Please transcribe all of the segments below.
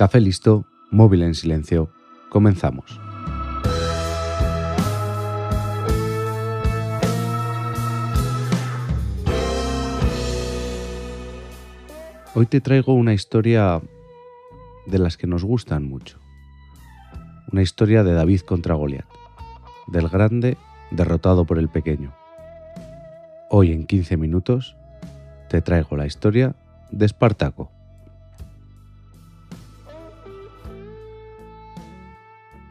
Café listo, móvil en silencio. Comenzamos. Hoy te traigo una historia de las que nos gustan mucho. Una historia de David contra Goliat, del grande derrotado por el pequeño. Hoy en 15 minutos te traigo la historia de Espartaco.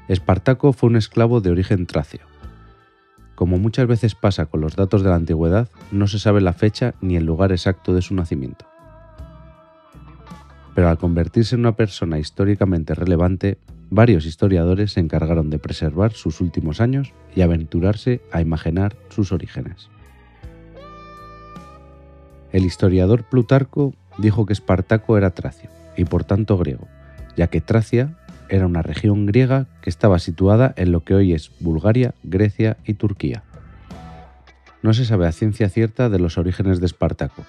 Espartaco fue un esclavo de origen tracio. Como muchas veces pasa con los datos de la antigüedad, no se sabe la fecha ni el lugar exacto de su nacimiento. Pero al convertirse en una persona históricamente relevante, varios historiadores se encargaron de preservar sus últimos años y aventurarse a imaginar sus orígenes. El historiador Plutarco dijo que Espartaco era tracio y por tanto griego, ya que Tracia era una región griega que estaba situada en lo que hoy es Bulgaria, Grecia y Turquía. No se sabe a ciencia cierta de los orígenes de Espartaco,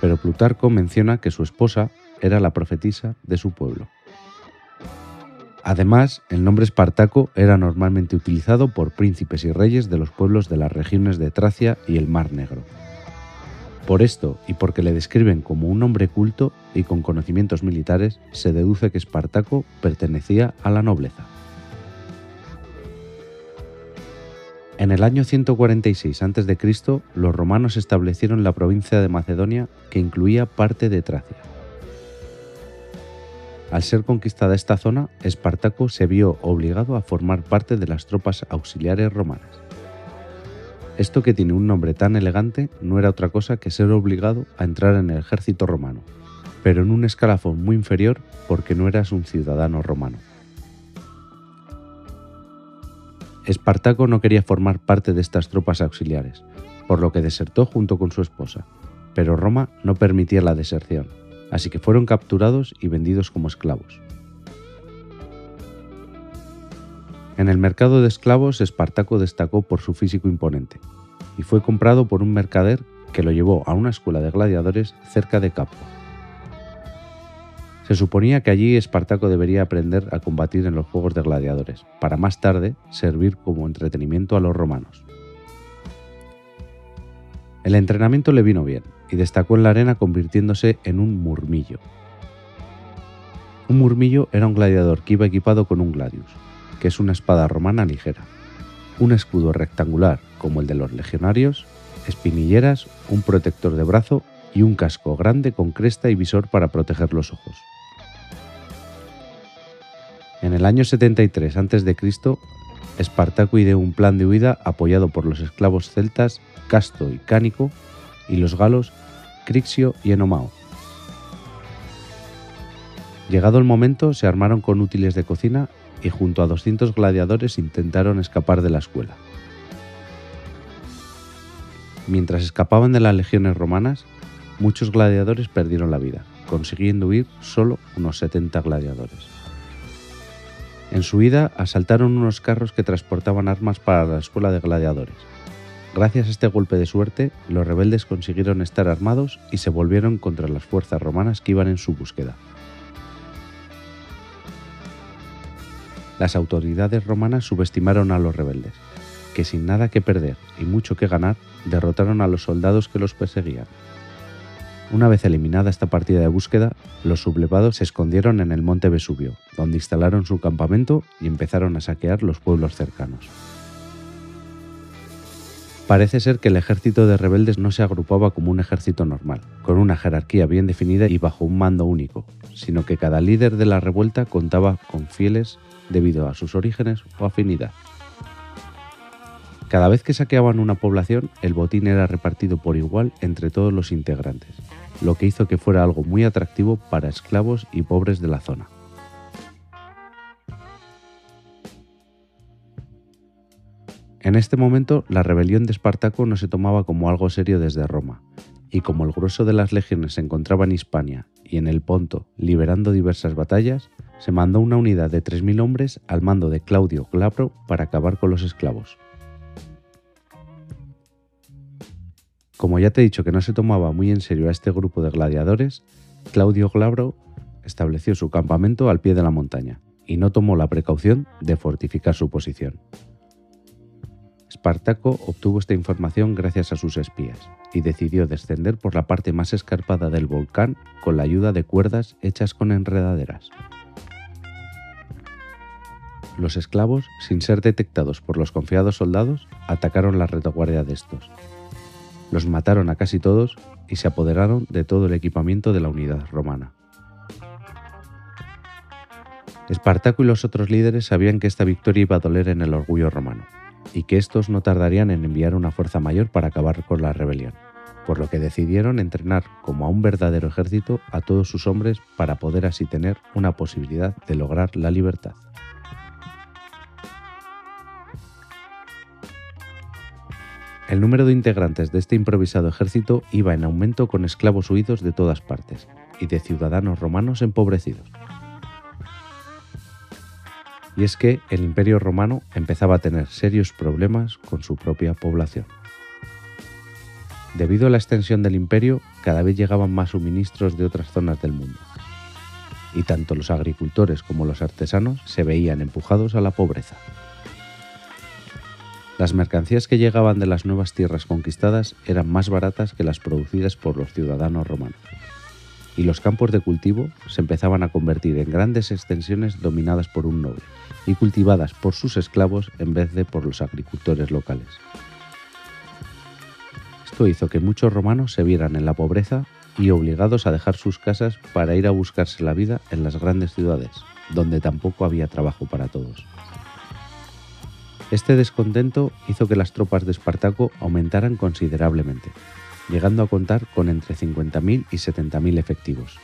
pero Plutarco menciona que su esposa era la profetisa de su pueblo. Además, el nombre Espartaco era normalmente utilizado por príncipes y reyes de los pueblos de las regiones de Tracia y el Mar Negro. Por esto, y porque le describen como un hombre culto y con conocimientos militares, se deduce que Espartaco pertenecía a la nobleza. En el año 146 a.C., los romanos establecieron la provincia de Macedonia que incluía parte de Tracia. Al ser conquistada esta zona, Espartaco se vio obligado a formar parte de las tropas auxiliares romanas. Esto que tiene un nombre tan elegante no era otra cosa que ser obligado a entrar en el ejército romano, pero en un escalafón muy inferior porque no eras un ciudadano romano. Espartaco no quería formar parte de estas tropas auxiliares, por lo que desertó junto con su esposa, pero Roma no permitía la deserción, así que fueron capturados y vendidos como esclavos. En el mercado de esclavos, Espartaco destacó por su físico imponente y fue comprado por un mercader que lo llevó a una escuela de gladiadores cerca de Capua. Se suponía que allí Espartaco debería aprender a combatir en los juegos de gladiadores, para más tarde servir como entretenimiento a los romanos. El entrenamiento le vino bien y destacó en la arena convirtiéndose en un murmillo. Un murmillo era un gladiador que iba equipado con un gladius, que es una espada romana ligera, un escudo rectangular como el de los legionarios, espinilleras, un protector de brazo y un casco grande con cresta y visor para proteger los ojos. En el año 73 a.C., Espartaco ideó un plan de huida apoyado por los esclavos celtas Casto y Cánico y los galos Crixio y Enomao. Llegado el momento, se armaron con útiles de cocina y junto a 200 gladiadores intentaron escapar de la escuela. Mientras escapaban de las legiones romanas, muchos gladiadores perdieron la vida, consiguiendo huir solo unos 70 gladiadores. En su huida asaltaron unos carros que transportaban armas para la escuela de gladiadores. Gracias a este golpe de suerte, los rebeldes consiguieron estar armados y se volvieron contra las fuerzas romanas que iban en su búsqueda. Las autoridades romanas subestimaron a los rebeldes, que sin nada que perder y mucho que ganar, derrotaron a los soldados que los perseguían. Una vez eliminada esta partida de búsqueda, los sublevados se escondieron en el monte Vesubio, donde instalaron su campamento y empezaron a saquear los pueblos cercanos. Parece ser que el ejército de rebeldes no se agrupaba como un ejército normal, con una jerarquía bien definida y bajo un mando único, sino que cada líder de la revuelta contaba con fieles debido a sus orígenes o afinidad. Cada vez que saqueaban una población, el botín era repartido por igual entre todos los integrantes, lo que hizo que fuera algo muy atractivo para esclavos y pobres de la zona. En este momento, la rebelión de Espartaco no se tomaba como algo serio desde Roma, y como el grueso de las legiones se encontraba en Hispania y en el Ponto liberando diversas batallas, se mandó una unidad de 3.000 hombres al mando de Claudio Glabro para acabar con los esclavos. Como ya te he dicho que no se tomaba muy en serio a este grupo de gladiadores, Claudio Glabro estableció su campamento al pie de la montaña y no tomó la precaución de fortificar su posición. Espartaco obtuvo esta información gracias a sus espías y decidió descender por la parte más escarpada del volcán con la ayuda de cuerdas hechas con enredaderas. Los esclavos, sin ser detectados por los confiados soldados, atacaron la retaguardia de estos. Los mataron a casi todos y se apoderaron de todo el equipamiento de la unidad romana. Espartaco y los otros líderes sabían que esta victoria iba a doler en el orgullo romano, y que estos no tardarían en enviar una fuerza mayor para acabar con la rebelión, por lo que decidieron entrenar como a un verdadero ejército a todos sus hombres para poder así tener una posibilidad de lograr la libertad. El número de integrantes de este improvisado ejército iba en aumento con esclavos huidos de todas partes y de ciudadanos romanos empobrecidos. Y es que el imperio romano empezaba a tener serios problemas con su propia población. Debido a la extensión del imperio, cada vez llegaban más suministros de otras zonas del mundo. Y tanto los agricultores como los artesanos se veían empujados a la pobreza. Las mercancías que llegaban de las nuevas tierras conquistadas eran más baratas que las producidas por los ciudadanos romanos, y los campos de cultivo se empezaban a convertir en grandes extensiones dominadas por un noble y cultivadas por sus esclavos en vez de por los agricultores locales. Esto hizo que muchos romanos se vieran en la pobreza y obligados a dejar sus casas para ir a buscarse la vida en las grandes ciudades, donde tampoco había trabajo para todos. Este descontento hizo que las tropas de Espartaco aumentaran considerablemente, llegando a contar con entre 50.000 y 70.000 efectivos.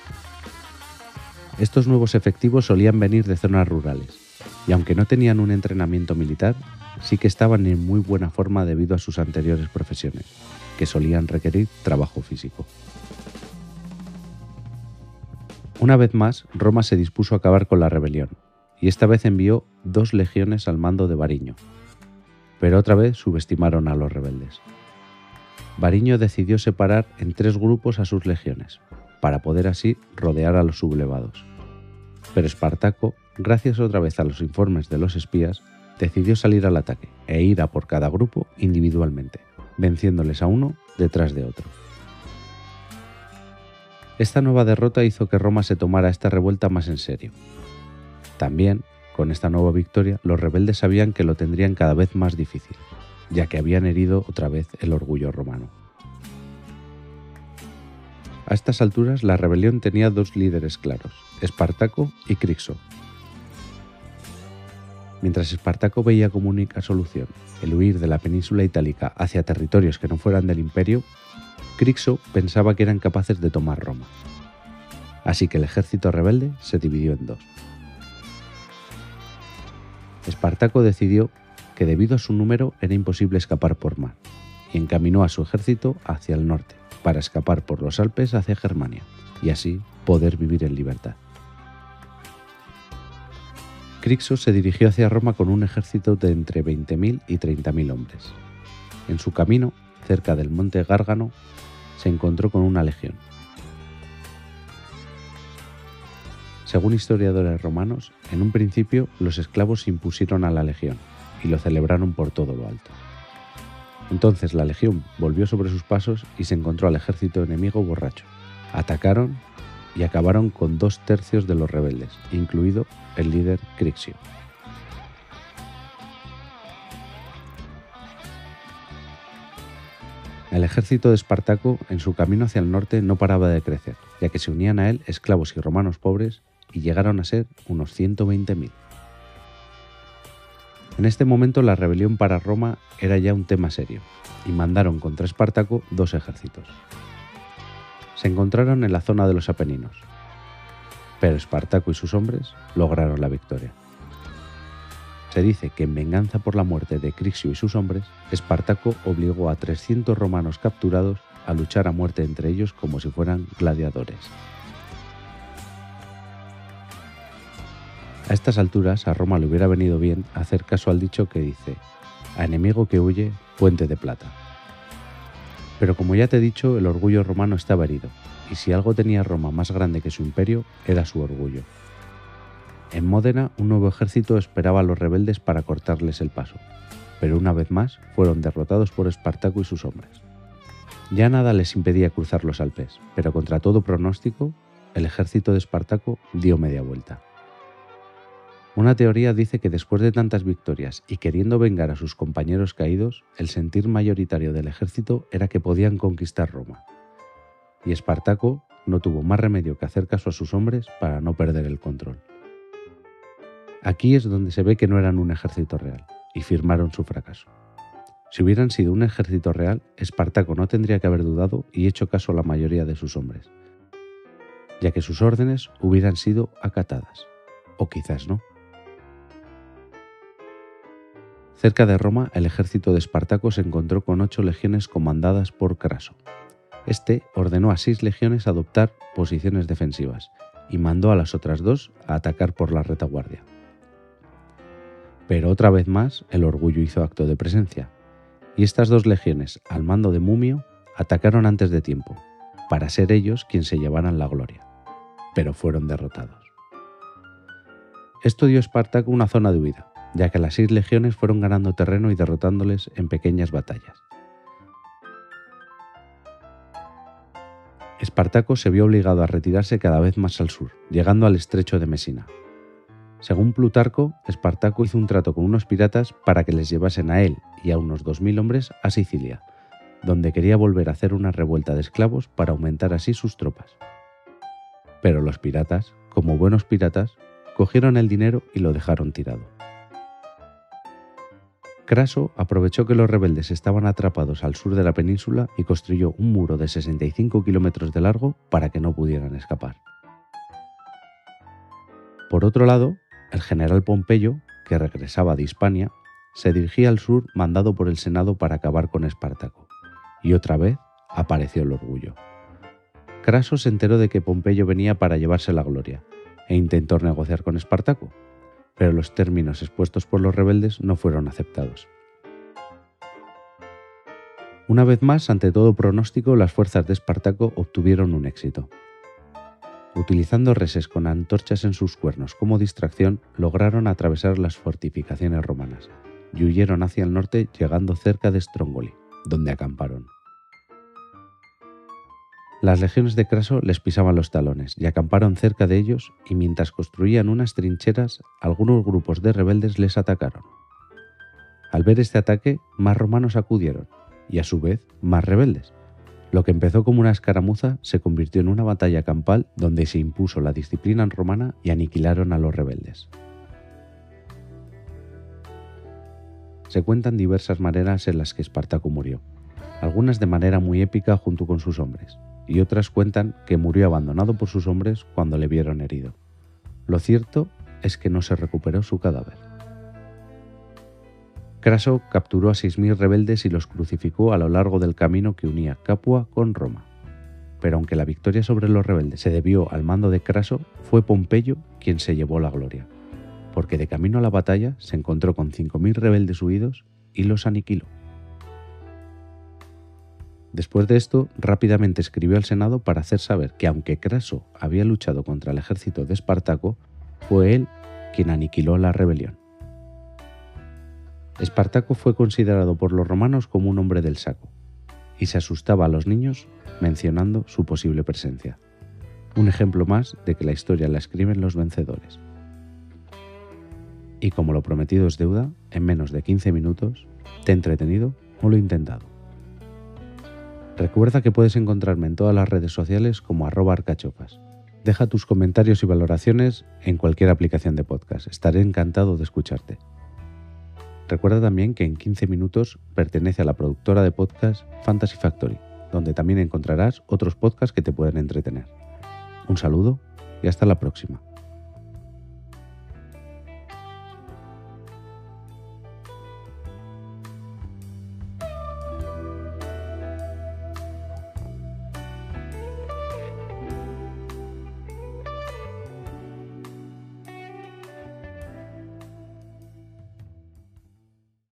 Estos nuevos efectivos solían venir de zonas rurales, y aunque no tenían un entrenamiento militar, sí que estaban en muy buena forma debido a sus anteriores profesiones, que solían requerir trabajo físico. Una vez más, Roma se dispuso a acabar con la rebelión, y esta vez envió dos legiones al mando de Variño, pero otra vez subestimaron a los rebeldes. Variño decidió separar en tres grupos a sus legiones, para poder así rodear a los sublevados. Pero Espartaco, gracias otra vez a los informes de los espías, decidió salir al ataque e ir a por cada grupo individualmente, venciéndoles a uno detrás de otro. Esta nueva derrota hizo que Roma se tomara esta revuelta más en serio. También con esta nueva victoria, los rebeldes sabían que lo tendrían cada vez más difícil, ya que habían herido otra vez el orgullo romano. A estas alturas, la rebelión tenía dos líderes claros, Espartaco y Crixo. Mientras Espartaco veía como única solución el huir de la península itálica hacia territorios que no fueran del imperio, Crixo pensaba que eran capaces de tomar Roma. Así que el ejército rebelde se dividió en dos. Espartaco decidió que debido a su número era imposible escapar por mar, y encaminó a su ejército hacia el norte, para escapar por los Alpes hacia Germania, y así poder vivir en libertad. Crixo se dirigió hacia Roma con un ejército de entre 20.000 y 30.000 hombres. En su camino, cerca del monte Gárgano, se encontró con una legión, Según historiadores romanos, en un principio los esclavos impusieron a la legión y lo celebraron por todo lo alto. Entonces la legión volvió sobre sus pasos y se encontró al ejército enemigo borracho. Atacaron y acabaron con dos tercios de los rebeldes, incluido el líder Crixio. El ejército de Espartaco en su camino hacia el norte no paraba de crecer, ya que se unían a él esclavos y romanos pobres y llegaron a ser unos 120.000. En este momento la rebelión para Roma era ya un tema serio, y mandaron contra Espartaco dos ejércitos. Se encontraron en la zona de los Apeninos, pero Espartaco y sus hombres lograron la victoria. Se dice que en venganza por la muerte de Crixio y sus hombres, Espartaco obligó a 300 romanos capturados a luchar a muerte entre ellos como si fueran gladiadores. A estas alturas a Roma le hubiera venido bien hacer caso al dicho que dice, a enemigo que huye, puente de plata. Pero como ya te he dicho, el orgullo romano estaba herido, y si algo tenía Roma más grande que su imperio, era su orgullo. En Módena, un nuevo ejército esperaba a los rebeldes para cortarles el paso, pero una vez más fueron derrotados por Espartaco y sus hombres. Ya nada les impedía cruzar los Alpes, pero contra todo pronóstico, el ejército de Espartaco dio media vuelta. Una teoría dice que después de tantas victorias y queriendo vengar a sus compañeros caídos, el sentir mayoritario del ejército era que podían conquistar Roma. Y Espartaco no tuvo más remedio que hacer caso a sus hombres para no perder el control. Aquí es donde se ve que no eran un ejército real y firmaron su fracaso. Si hubieran sido un ejército real, Espartaco no tendría que haber dudado y hecho caso a la mayoría de sus hombres, ya que sus órdenes hubieran sido acatadas, o quizás no. Cerca de Roma, el ejército de Espartaco se encontró con ocho legiones comandadas por Craso. Este ordenó a seis legiones adoptar posiciones defensivas y mandó a las otras dos a atacar por la retaguardia. Pero otra vez más, el orgullo hizo acto de presencia, y estas dos legiones, al mando de Mumio, atacaron antes de tiempo, para ser ellos quienes se llevaran la gloria, pero fueron derrotados. Esto dio a Espartaco una zona de huida, ya que las seis legiones fueron ganando terreno y derrotándoles en pequeñas batallas. Espartaco se vio obligado a retirarse cada vez más al sur, llegando al estrecho de Mesina. Según Plutarco, Espartaco hizo un trato con unos piratas para que les llevasen a él y a unos 2.000 hombres a Sicilia, donde quería volver a hacer una revuelta de esclavos para aumentar así sus tropas. Pero los piratas, como buenos piratas, cogieron el dinero y lo dejaron tirado. Craso aprovechó que los rebeldes estaban atrapados al sur de la península y construyó un muro de 65 kilómetros de largo para que no pudieran escapar. Por otro lado, el general Pompeyo, que regresaba de Hispania, se dirigía al sur mandado por el Senado para acabar con Espartaco, y otra vez apareció el orgullo. Craso se enteró de que Pompeyo venía para llevarse la gloria, e intentó negociar con Espartaco, pero los términos expuestos por los rebeldes no fueron aceptados. Una vez más, ante todo pronóstico, las fuerzas de Espartaco obtuvieron un éxito. Utilizando reses con antorchas en sus cuernos como distracción, lograron atravesar las fortificaciones romanas y huyeron hacia el norte llegando cerca de Strongoli, donde acamparon. Las legiones de Craso les pisaban los talones y acamparon cerca de ellos y mientras construían unas trincheras, algunos grupos de rebeldes les atacaron. Al ver este ataque, más romanos acudieron y a su vez más rebeldes. Lo que empezó como una escaramuza se convirtió en una batalla campal donde se impuso la disciplina romana y aniquilaron a los rebeldes. Se cuentan diversas maneras en las que Espartaco murió, algunas de manera muy épica junto con sus hombres, y otras cuentan que murió abandonado por sus hombres cuando le vieron herido. Lo cierto es que no se recuperó su cadáver. Craso capturó a 6.000 rebeldes y los crucificó a lo largo del camino que unía Capua con Roma. Pero aunque la victoria sobre los rebeldes se debió al mando de Craso, fue Pompeyo quien se llevó la gloria, porque de camino a la batalla se encontró con 5.000 rebeldes huidos y los aniquiló. Después de esto, rápidamente escribió al Senado para hacer saber que aunque Craso había luchado contra el ejército de Espartaco, fue él quien aniquiló la rebelión. Espartaco fue considerado por los romanos como un hombre del saco, y se asustaba a los niños mencionando su posible presencia. Un ejemplo más de que la historia la escriben los vencedores. Y como lo prometido es deuda, en menos de 15 minutos, te he entretenido o lo he intentado. Recuerda que puedes encontrarme en todas las redes sociales como arroba arcachofas. Deja tus comentarios y valoraciones en cualquier aplicación de podcast. Estaré encantado de escucharte. Recuerda también que en 15 minutos pertenece a la productora de podcast Fantasy Factory, donde también encontrarás otros podcasts que te pueden entretener. Un saludo y hasta la próxima.